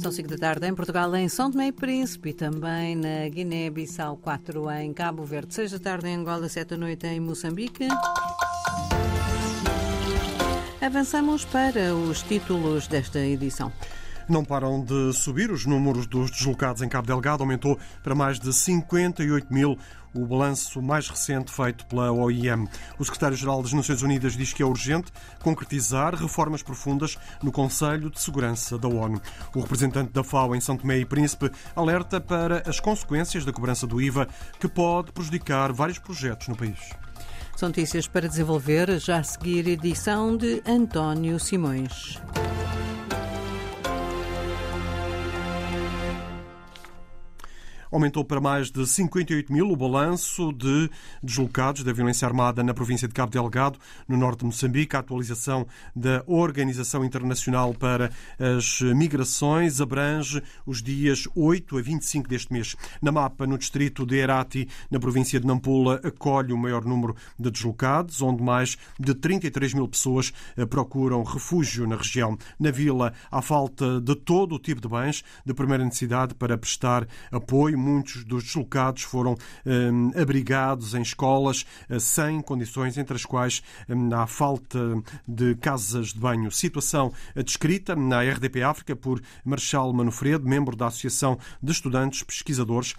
São 5 da tarde em Portugal, em São Tomé e Príncipe e também na Guiné-Bissau, 4 em Cabo Verde, 6 da tarde em Angola, 7 da noite em Moçambique. Avançamos para os títulos desta edição. Não param de subir os números dos deslocados em Cabo Delgado, aumentou para mais de 58 mil o balanço mais recente feito pela OIM. O secretário-geral das Nações Unidas diz que é urgente concretizar reformas profundas no Conselho de Segurança da ONU. O representante da FAO em São Tomé e Príncipe alerta para as consequências da cobrança do IVA que pode prejudicar vários projetos no país. São notícias para desenvolver, já a seguir edição de António Simões. Aumentou para mais de 58 mil o balanço de deslocados da violência armada na província de Cabo Delgado, no norte de Moçambique. A atualização da Organização Internacional para as Migrações abrange os dias 8 a 25 deste mês. Na mapa, no distrito de Herati, na província de Nampula, acolhe o maior número de deslocados, onde mais de 33 mil pessoas eh, procuram refúgio na região. Na vila, há falta de todo o tipo de bens de primeira necessidade para prestar apoio muitos dos deslocados foram hum, abrigados em escolas uh, sem condições, entre as quais hum, há falta de casas de banho. Situação eh, descrita na RDP África por Marchal Manofredo, membro da Associação de Estudantes Pesquisadores,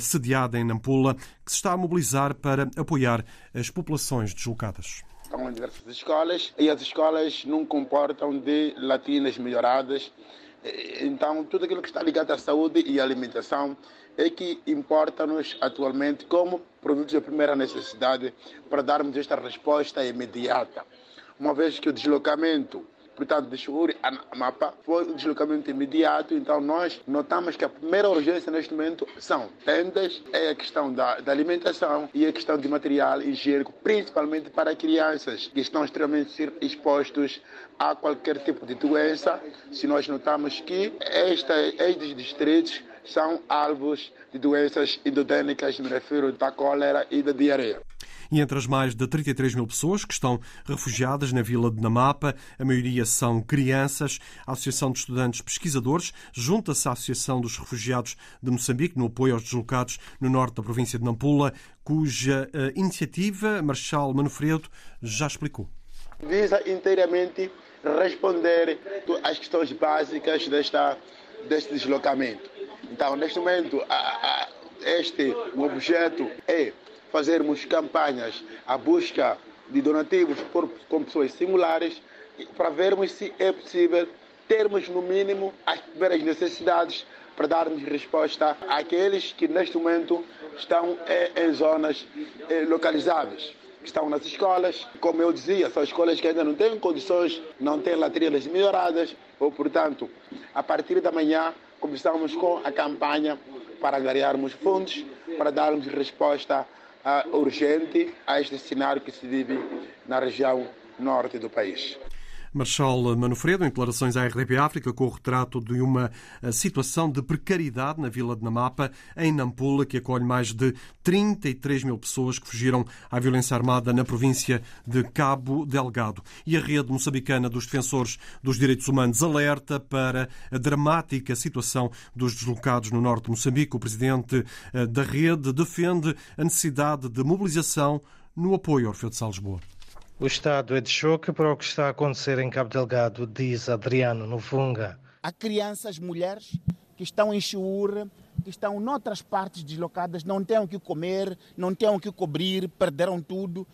sediada em Nampula, que se está a mobilizar para apoiar as populações deslocadas estão em diversas escolas e as escolas não comportam de latinas melhoradas. Então, tudo aquilo que está ligado à saúde e alimentação é que importa-nos atualmente como produtos de primeira necessidade para darmos esta resposta imediata. Uma vez que o deslocamento portanto, de Churi a Mapa foi um deslocamento imediato, então nós notamos que a primeira urgência neste momento são tendas, é a questão da, da alimentação e a questão de material higiênico, principalmente para crianças que estão extremamente expostos a qualquer tipo de doença. Se nós notamos que esta, estes distritos são alvos de doenças endodênicas, me refiro da cólera e da diarreia. E entre as mais de 33 mil pessoas que estão refugiadas na vila de Namapa, a maioria são crianças. A Associação de Estudantes Pesquisadores junta-se à Associação dos Refugiados de Moçambique no apoio aos deslocados no norte da província de Nampula, cuja uh, iniciativa Marchal Manofredo já explicou. Visa inteiramente responder às questões básicas desta, deste deslocamento. Então, neste momento, a, a, este objeto é fazermos campanhas à busca de donativos por, com pessoas singulares para vermos se é possível termos no mínimo as primeiras necessidades para darmos resposta àqueles que neste momento estão em, em zonas eh, localizáveis que estão nas escolas. Como eu dizia, são escolas que ainda não têm condições, não têm latrinas melhoradas, ou, portanto, a partir da manhã começamos com a campanha para ganharmos fundos, para darmos resposta urgente a este cenário que se vive na região norte do país. Marshal Manofredo, em declarações à RDP África, com o retrato de uma eh, situação de precariedade na vila de Namapa, em Nampula, que acolhe mais de 33 mil pessoas que fugiram à violência armada na província de Cabo Delgado. E a rede moçambicana dos defensores dos direitos humanos alerta para a dramática situação dos deslocados no norte de Moçambique. O presidente eh, da rede defende a necessidade de mobilização no apoio ao Orfeu de Salesboa. O Estado é de choque para o que está a acontecer em Cabo Delgado, diz Adriano Novunga. Há crianças, mulheres que estão em Chiúra, que estão noutras partes deslocadas, não têm o que comer, não têm o que cobrir, perderam tudo.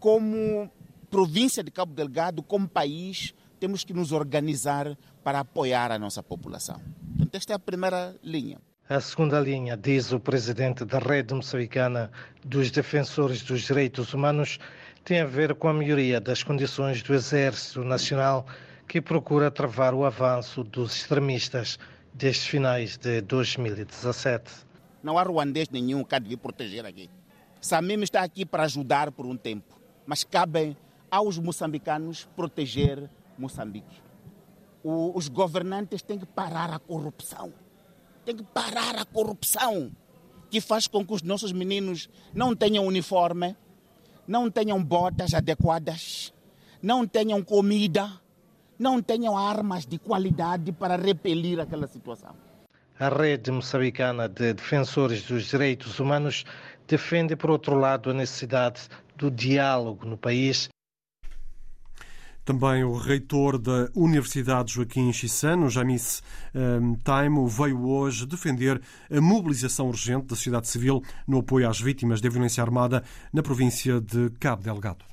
Como província de Cabo Delgado, como país, temos que nos organizar para apoiar a nossa população. Então, esta é a primeira linha. A segunda linha, diz o presidente da Rede Moçambicana dos Defensores dos Direitos Humanos, tem a ver com a melhoria das condições do Exército Nacional que procura travar o avanço dos extremistas desde finais de 2017. Não há ruandês nenhum que há de vir proteger aqui. Samim está aqui para ajudar por um tempo, mas cabe aos moçambicanos proteger Moçambique. O, os governantes têm que parar a corrupção. Tem que parar a corrupção que faz com que os nossos meninos não tenham uniforme, não tenham botas adequadas, não tenham comida, não tenham armas de qualidade para repelir aquela situação. A rede moçambicana de defensores dos direitos humanos defende, por outro lado, a necessidade do diálogo no país também o reitor da Universidade Joaquim Chissano, Jamis um, Taimo, veio hoje defender a mobilização urgente da sociedade civil no apoio às vítimas da violência armada na província de Cabo Delgado.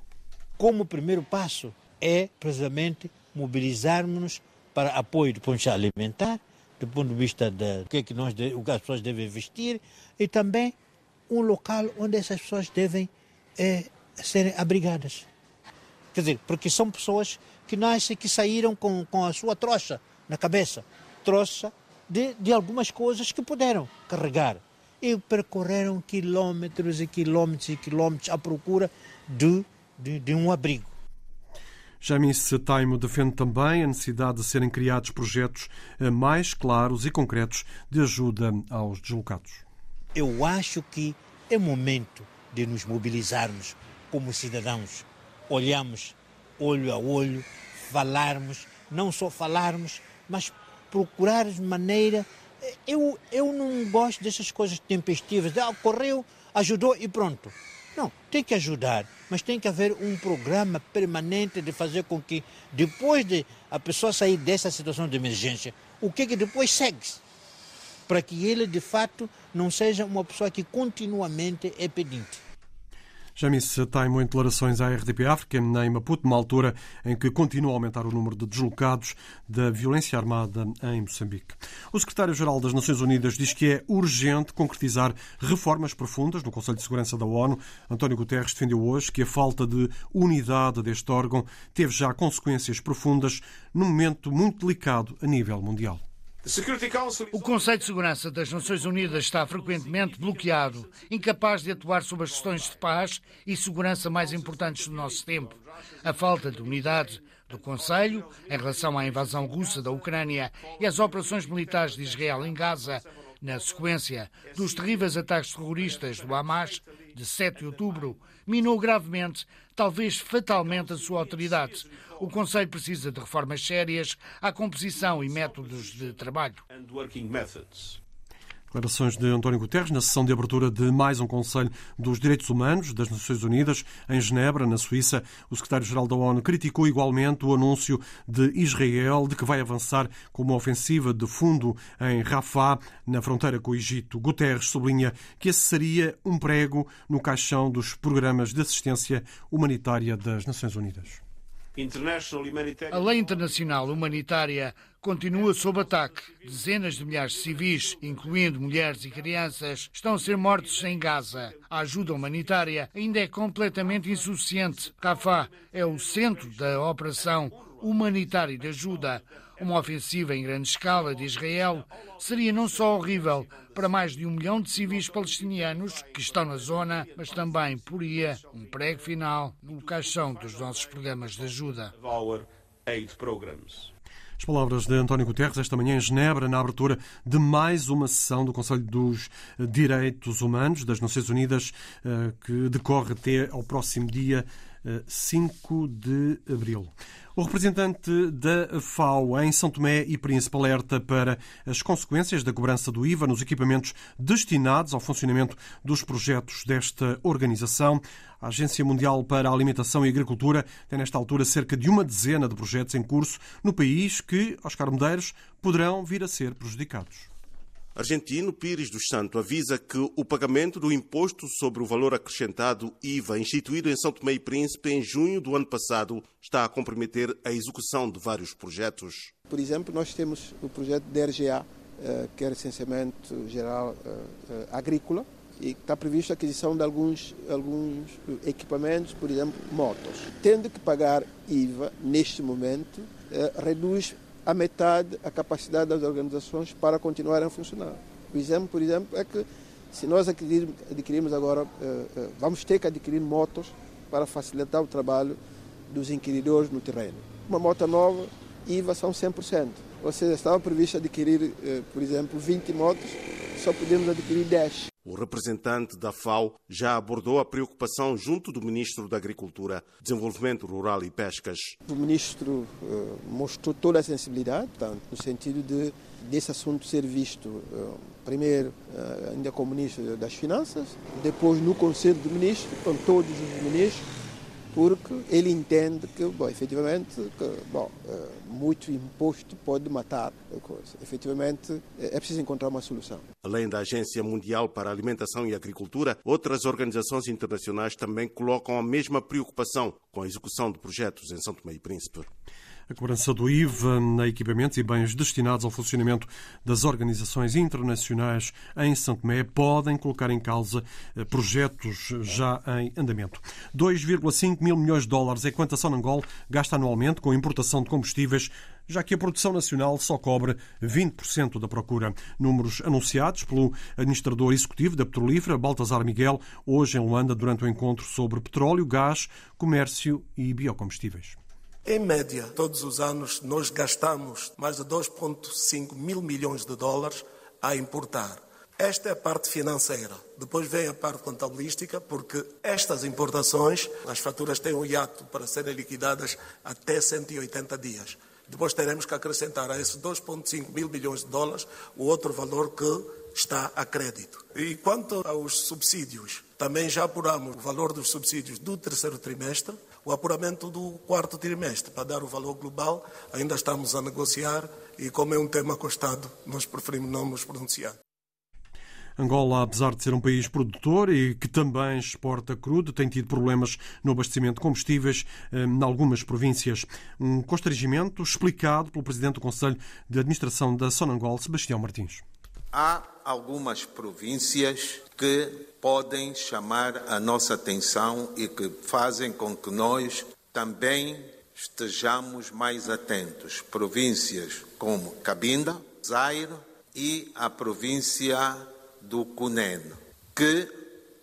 Como primeiro passo é precisamente mobilizarmos-nos para apoio do ponto de vista alimentar, do ponto de vista de o que, é que, nós, o que as pessoas devem vestir e também um local onde essas pessoas devem é, serem abrigadas. Quer dizer, porque são pessoas que nascem, que saíram com, com a sua troça na cabeça, troça de, de algumas coisas que puderam carregar. E percorreram quilómetros e quilómetros e quilómetros à procura de, de, de um abrigo. Jamis Taimo defende também a necessidade de serem criados projetos eh, mais claros e concretos de ajuda aos deslocados. Eu acho que é momento de nos mobilizarmos como cidadãos olhamos olho a olho, falarmos, não só falarmos, mas procurar maneira. Eu, eu não gosto dessas coisas tempestivas, ah, correu, ajudou e pronto. Não, tem que ajudar, mas tem que haver um programa permanente de fazer com que, depois de a pessoa sair dessa situação de emergência, o que, que depois segue? Para que ele, de fato, não seja uma pessoa que continuamente é pedinte. Jamis Taimo em declarações à RDP África, em Maputo, numa altura em que continua a aumentar o número de deslocados da violência armada em Moçambique. O secretário-geral das Nações Unidas diz que é urgente concretizar reformas profundas no Conselho de Segurança da ONU. António Guterres defendeu hoje que a falta de unidade deste órgão teve já consequências profundas num momento muito delicado a nível mundial. O Conselho de Segurança das Nações Unidas está frequentemente bloqueado, incapaz de atuar sobre as questões de paz e segurança mais importantes do nosso tempo. A falta de unidade do Conselho em relação à invasão russa da Ucrânia e às operações militares de Israel em Gaza, na sequência dos terríveis ataques terroristas do Hamas de 7 de outubro, minou gravemente, talvez fatalmente, a sua autoridade. O Conselho precisa de reformas sérias à composição e métodos de trabalho. Declarações de António Guterres na sessão de abertura de mais um Conselho dos Direitos Humanos das Nações Unidas em Genebra, na Suíça. O secretário-geral da ONU criticou igualmente o anúncio de Israel de que vai avançar com uma ofensiva de fundo em Rafah, na fronteira com o Egito. Guterres sublinha que esse seria um prego no caixão dos programas de assistência humanitária das Nações Unidas. A lei internacional humanitária continua sob ataque. Dezenas de milhares de civis, incluindo mulheres e crianças, estão a ser mortos em Gaza. A ajuda humanitária ainda é completamente insuficiente. Rafah é o centro da operação humanitária de ajuda. Uma ofensiva em grande escala de Israel seria não só horrível para mais de um milhão de civis palestinianos que estão na zona, mas também poria um prego final no caixão dos nossos programas de ajuda. As palavras de António Guterres esta manhã em Genebra, na abertura de mais uma sessão do Conselho dos Direitos Humanos das Nações Unidas, eh, que decorre até ao próximo dia 5 de abril. O representante da FAO em São Tomé e Príncipe alerta para as consequências da cobrança do IVA nos equipamentos destinados ao funcionamento dos projetos desta organização. A Agência Mundial para a Alimentação e Agricultura tem, nesta altura, cerca de uma dezena de projetos em curso no país que, Oscar Medeiros, poderão vir a ser prejudicados. Argentino Pires dos Santos avisa que o pagamento do imposto sobre o valor acrescentado IVA, instituído em São Tomé e Príncipe em junho do ano passado, está a comprometer a execução de vários projetos. Por exemplo, nós temos o projeto DRGA, eh, que é Recenseamento Geral eh, eh, Agrícola, e está prevista a aquisição de alguns, alguns equipamentos, por exemplo, motos. Tendo que pagar IVA neste momento, reduz a metade a capacidade das organizações para continuarem a funcionar. O exemplo, por exemplo, é que se nós adquirirmos agora, eh, eh, vamos ter que adquirir motos para facilitar o trabalho dos inquiridores no terreno. Uma moto nova, IVA são 100%. Ou seja, estava previsto adquirir, eh, por exemplo, 20 motos, só podemos adquirir 10. O representante da FAO já abordou a preocupação junto do Ministro da Agricultura, Desenvolvimento Rural e Pescas. O Ministro uh, mostrou toda a sensibilidade, tanto no sentido de desse assunto ser visto uh, primeiro uh, ainda como Ministro das Finanças, depois no Conselho de Ministros, com todos os ministros, porque ele entende que, bom, efetivamente, que, bom, eh, muito imposto pode matar a coisa. Efetivamente, é preciso encontrar uma solução. Além da Agência Mundial para a Alimentação e Agricultura, outras organizações internacionais também colocam a mesma preocupação com a execução de projetos em São Tomé e Príncipe. A cobrança do IVA na equipamentos e bens destinados ao funcionamento das organizações internacionais em São Tomé podem colocar em causa eh, projetos já em andamento. 2,5 mil milhões de dólares é quanto a Sonangol gasta anualmente com importação de combustíveis já que a produção nacional só cobre 20% da procura. Números anunciados pelo administrador executivo da petrolífera, Baltasar Miguel, hoje em Luanda, durante o encontro sobre petróleo, gás, comércio e biocombustíveis. Em média, todos os anos, nós gastamos mais de 2,5 mil milhões de dólares a importar. Esta é a parte financeira. Depois vem a parte contabilística, porque estas importações, as faturas têm um hiato para serem liquidadas até 180 dias. Depois teremos que acrescentar a esses 2,5 mil milhões de dólares o outro valor que está a crédito. E quanto aos subsídios, também já apuramos o valor dos subsídios do terceiro trimestre, o apuramento do quarto trimestre, para dar o valor global, ainda estamos a negociar e, como é um tema costado, nós preferimos não nos pronunciar. Angola, apesar de ser um país produtor e que também exporta crudo, tem tido problemas no abastecimento de combustíveis eh, em algumas províncias. Um constrangimento explicado pelo presidente do Conselho de Administração da Sonangol, Sebastião Martins. Há algumas províncias que podem chamar a nossa atenção e que fazem com que nós também estejamos mais atentos. Províncias como Cabinda, Zaire e a província do Cunene, que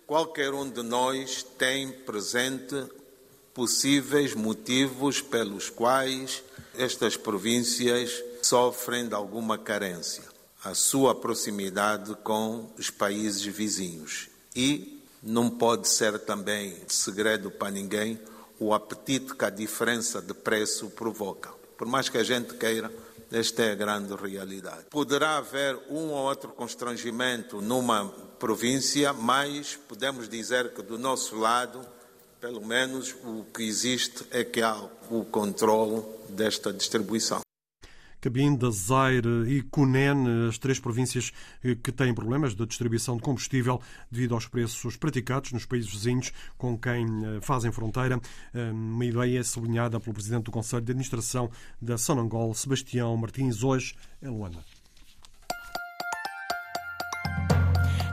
qualquer um de nós tem presente possíveis motivos pelos quais estas províncias sofrem de alguma carência a sua proximidade com os países vizinhos. E não pode ser também segredo para ninguém o apetite que a diferença de preço provoca. Por mais que a gente queira, esta é a grande realidade. Poderá haver um ou outro constrangimento numa província, mas podemos dizer que do nosso lado, pelo menos o que existe é que há o controle desta distribuição. Cabinda, Zaire e Cunene, as três províncias eh, que têm problemas de distribuição de combustível devido aos preços praticados nos países vizinhos com quem eh, fazem fronteira. Eh, uma ideia sublinhada pelo Presidente do Conselho de Administração da Sonangol, Sebastião Martins, hoje em Luanda.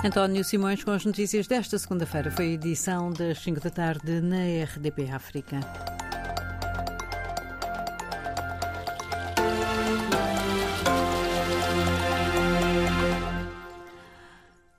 António Simões com as notícias desta segunda-feira. Foi a edição das 5 da tarde na RDP África.